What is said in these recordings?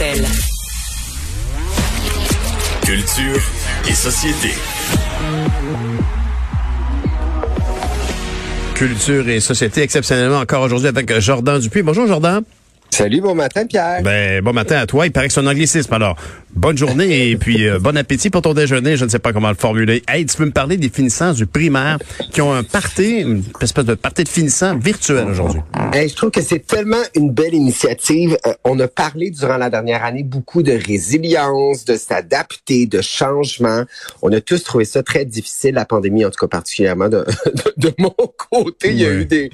Martel. Culture et société. Culture et société exceptionnellement encore aujourd'hui avec Jordan Dupuis. Bonjour Jordan. Salut, bon matin, Pierre. Ben, bon matin à toi. Il paraît que c'est un anglicisme. Alors, bonne journée et puis euh, bon appétit pour ton déjeuner. Je ne sais pas comment le formuler. Hey, tu peux me parler des finissants du primaire qui ont un party, une espèce de party de finissants virtuel aujourd'hui? Hey, je trouve que c'est tellement une belle initiative. Euh, on a parlé durant la dernière année beaucoup de résilience, de s'adapter, de changement. On a tous trouvé ça très difficile, la pandémie, en tout cas particulièrement de, de, de mon côté. Il y a eu des,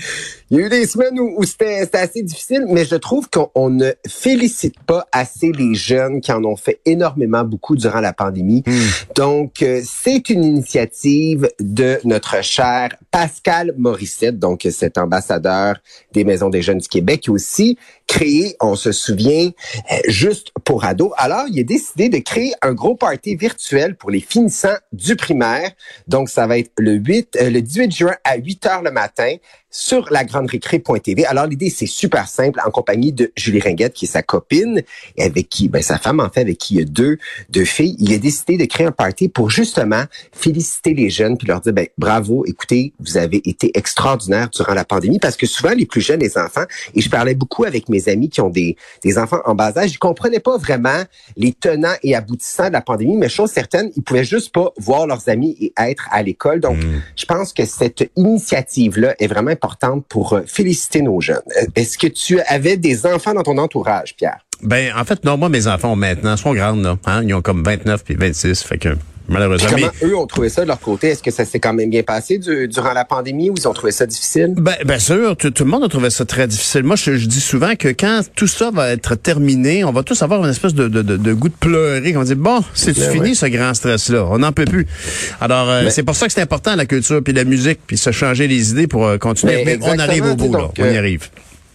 il y a eu des semaines où, où c'était assez difficile, mais je trouve qu'on ne félicite pas assez les jeunes qui en ont fait énormément beaucoup durant la pandémie. Hmm. Donc, euh, c'est une initiative de notre cher Pascal Morissette, donc cet ambassadeur des Maisons des Jeunes du Québec, qui aussi créé, on se souvient, euh, juste pour ados. Alors, il a décidé de créer un gros party virtuel pour les finissants du primaire. Donc, ça va être le 8, euh, le 18 juin à 8 heures le matin sur la grande. Alors, l'idée, c'est super simple, en compagnie de Julie Ringuette, qui est sa copine, et avec qui, ben, sa femme, en fait, avec qui il y a deux, deux filles. Il a décidé de créer un party pour justement féliciter les jeunes puis leur dire, ben, bravo, écoutez, vous avez été extraordinaires durant la pandémie parce que souvent, les plus jeunes, les enfants, et je parlais beaucoup avec mes amis qui ont des, des enfants en bas âge, ils comprenaient pas vraiment les tenants et aboutissants de la pandémie, mais chose certaine, ils pouvaient juste pas voir leurs amis et être à l'école. Donc, je pense que cette initiative-là est vraiment importante pour euh, féliciter nos jeunes. Euh, Est-ce que tu avais des enfants dans ton entourage, Pierre? Ben, en fait, non, moi, mes enfants maintenant sont grandes, là. Hein? Ils ont comme 29 puis 26. Fait que, malheureusement. Comment mais- eux ont trouvé ça de leur côté? Est-ce que ça s'est quand même bien passé du- durant la pandémie ou ils ont trouvé ça difficile? Ben, bien sûr, tout, tout le monde a trouvé ça très difficile. Moi, je, je dis souvent que quand tout ça va être terminé, on va tous avoir une espèce de, de, de, de goût de pleurer. On va dire, bon, c'est Ben fini ouais. ce grand stress-là. On n'en peut plus. Alors, euh, Ben- c'est pour ça que c'est important, la culture, puis la musique, puis se changer les idées pour euh, continuer. Ben, Mais on arrive au bout, là. On y euh, arrive.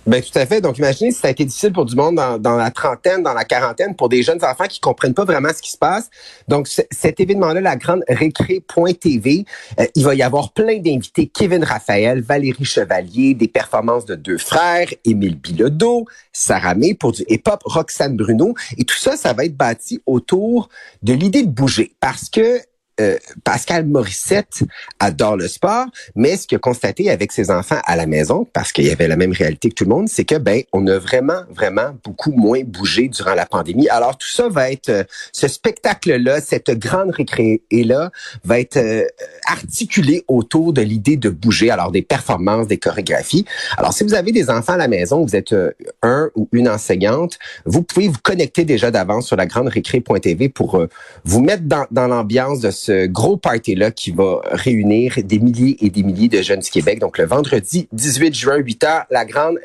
Ben tout à fait. Donc imaginez si ça a été difficile pour du monde dans, dans la trentaine, dans la quarantaine, pour des jeunes enfants qui comprennent pas vraiment ce qui se passe. Donc cet événement-là, la grande récré.tv, euh, il va y avoir plein d'invités. Kevin Raphaël, Valérie Chevalier, des performances de deux frères, Émile Bilodeau, Sarah May pour du hip-hop, Roxane Bruno. Et tout ça, ça va être bâti autour de l'idée de bouger. Parce que euh, Pascal Morissette adore le sport, mais ce qu'il a constaté avec ses enfants à la maison, parce qu'il y avait la même réalité que tout le monde, c'est que ben on a vraiment vraiment beaucoup moins bougé durant la pandémie. Alors tout ça va être euh, ce spectacle-là, cette grande récré là, va être euh, articulé autour de l'idée de bouger. Alors des performances, des chorégraphies. Alors si vous avez des enfants à la maison, vous êtes un ou une enseignante, vous pouvez vous connecter déjà d'avance sur la grande récré.tv pour vous mettre dans, dans l'ambiance de ce gros party-là qui va réunir des milliers et des milliers de jeunes du Québec. Donc, le vendredi 18 juin, 8 h, la grande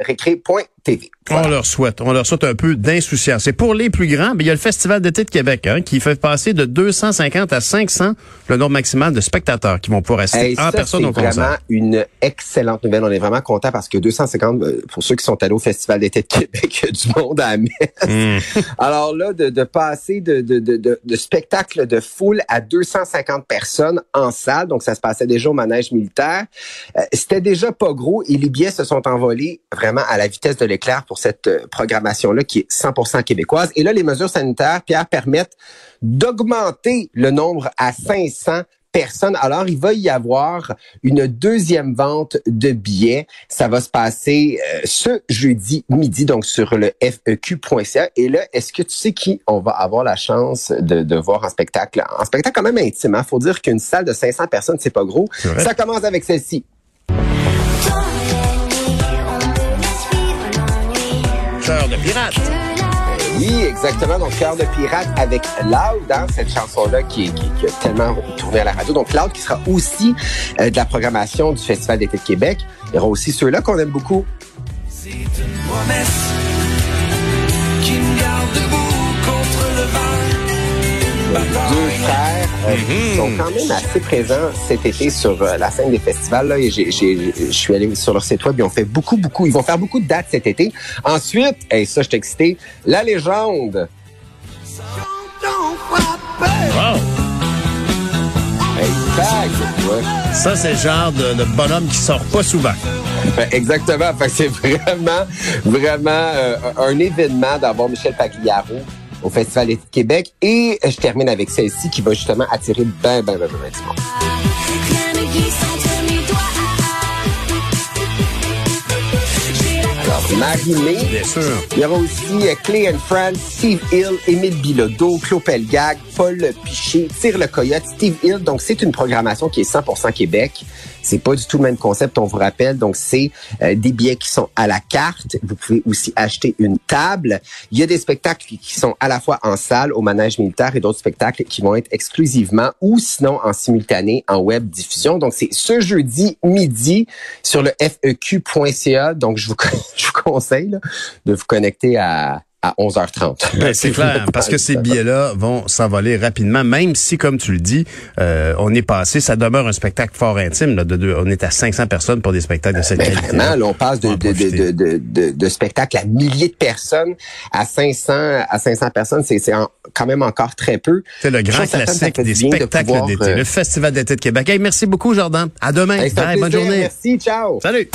On leur souhaite. On leur souhaite un peu d'insouciance. C'est pour les plus grands, mais il y a le Festival d'été de Québec hein, qui fait passer de 250 à 500 le nombre maximal de spectateurs qui vont pouvoir assister Hey, en ça, personne c'est au concert. vraiment une excellente nouvelle. On est vraiment content parce que 250, euh, pour ceux qui sont allés au Festival d'été de Québec, il y a du monde à la messe. Mm. Alors là, de, de passer de, de, de, de, spectacle de foule à 250 personnes en salle, donc ça se passait déjà au manège militaire, euh, c'était déjà pas gros et les billets se sont envolés vraiment à la vitesse de l'éclair pour cette euh, programmation-là qui est 100% québécoise. Et là, les mesures sanitaires, Pierre, permettent d'augmenter le nombre à 500 personnes. Alors, il va y avoir une deuxième vente de billets. Ça va se passer euh, ce jeudi midi, donc sur le feq.ca. Et là, est-ce que tu sais qui on va avoir la chance de, de voir en spectacle? En spectacle quand même intime. Il faut dire qu'une salle de 500 personnes, c'est pas gros. Ça commence avec celle-ci. Cœur de pirate. Oui, exactement. Donc, Cœur de pirate avec Loud, hein, cette chanson-là qui, qui, qui a tellement tourné à la radio. Donc, Loud qui sera aussi euh, de la programmation du Festival d'été de Québec. Il y aura aussi ceux-là qu'on aime beaucoup. C'est une promesse qui me garde debout. Deux frères euh, qui sont quand même assez présents cet été sur euh, la scène des festivals. Là, et je suis allé sur leur site web. Ils ont fait beaucoup, beaucoup. Ils vont faire beaucoup de dates cet été. Ensuite, et ça, je t'ai excité, la légende. Wow. Ouais. Ça, c'est le genre de, de bonhomme qui sort pas souvent. Ben, exactement. C'est vraiment, vraiment euh, un événement d'avoir Michel Pagliaro au Festival d'été de Québec. Et je termine avec celle-ci qui va justement attirer ben, ben, ben, ben, ben du monde. Marie-Mé. Bien sûr. Il y aura aussi euh, Clay and Friends, Steve Hill, Émile Bilodeau, Claude Pelgag, Paul Piché, Tire le Coyote, Steve Hill. Donc, c'est une programmation qui est 100% Québec. C'est pas du tout le même concept, on vous rappelle. Donc, c'est euh, des billets qui sont à la carte. Vous pouvez aussi acheter une table. Il y a des spectacles qui sont à la fois en salle, au manège militaire et d'autres spectacles qui vont être exclusivement ou sinon en simultané en web diffusion. Donc, c'est ce jeudi midi sur le feq.ca. Donc, je vous, conseille de vous connecter à, à 11h30. Ben, c'est clair, parce que ces billets-là vont s'envoler rapidement, même si, comme tu le dis, euh, on est passé, ça demeure un spectacle fort intime. Là, de, de- on est à 500 personnes pour des spectacles de cette Ben, qualité. vraiment, là, on passe de, de, de, spectacles à milliers de personnes à 500 à 500 personnes. C'est quand même encore très peu. C'est le grand classique des spectacles d'été, euh, le Festival d'été de Québec. Hey, merci beaucoup, Jordan. À demain. hey, Bye, bonne journée. Merci, ciao. Salut.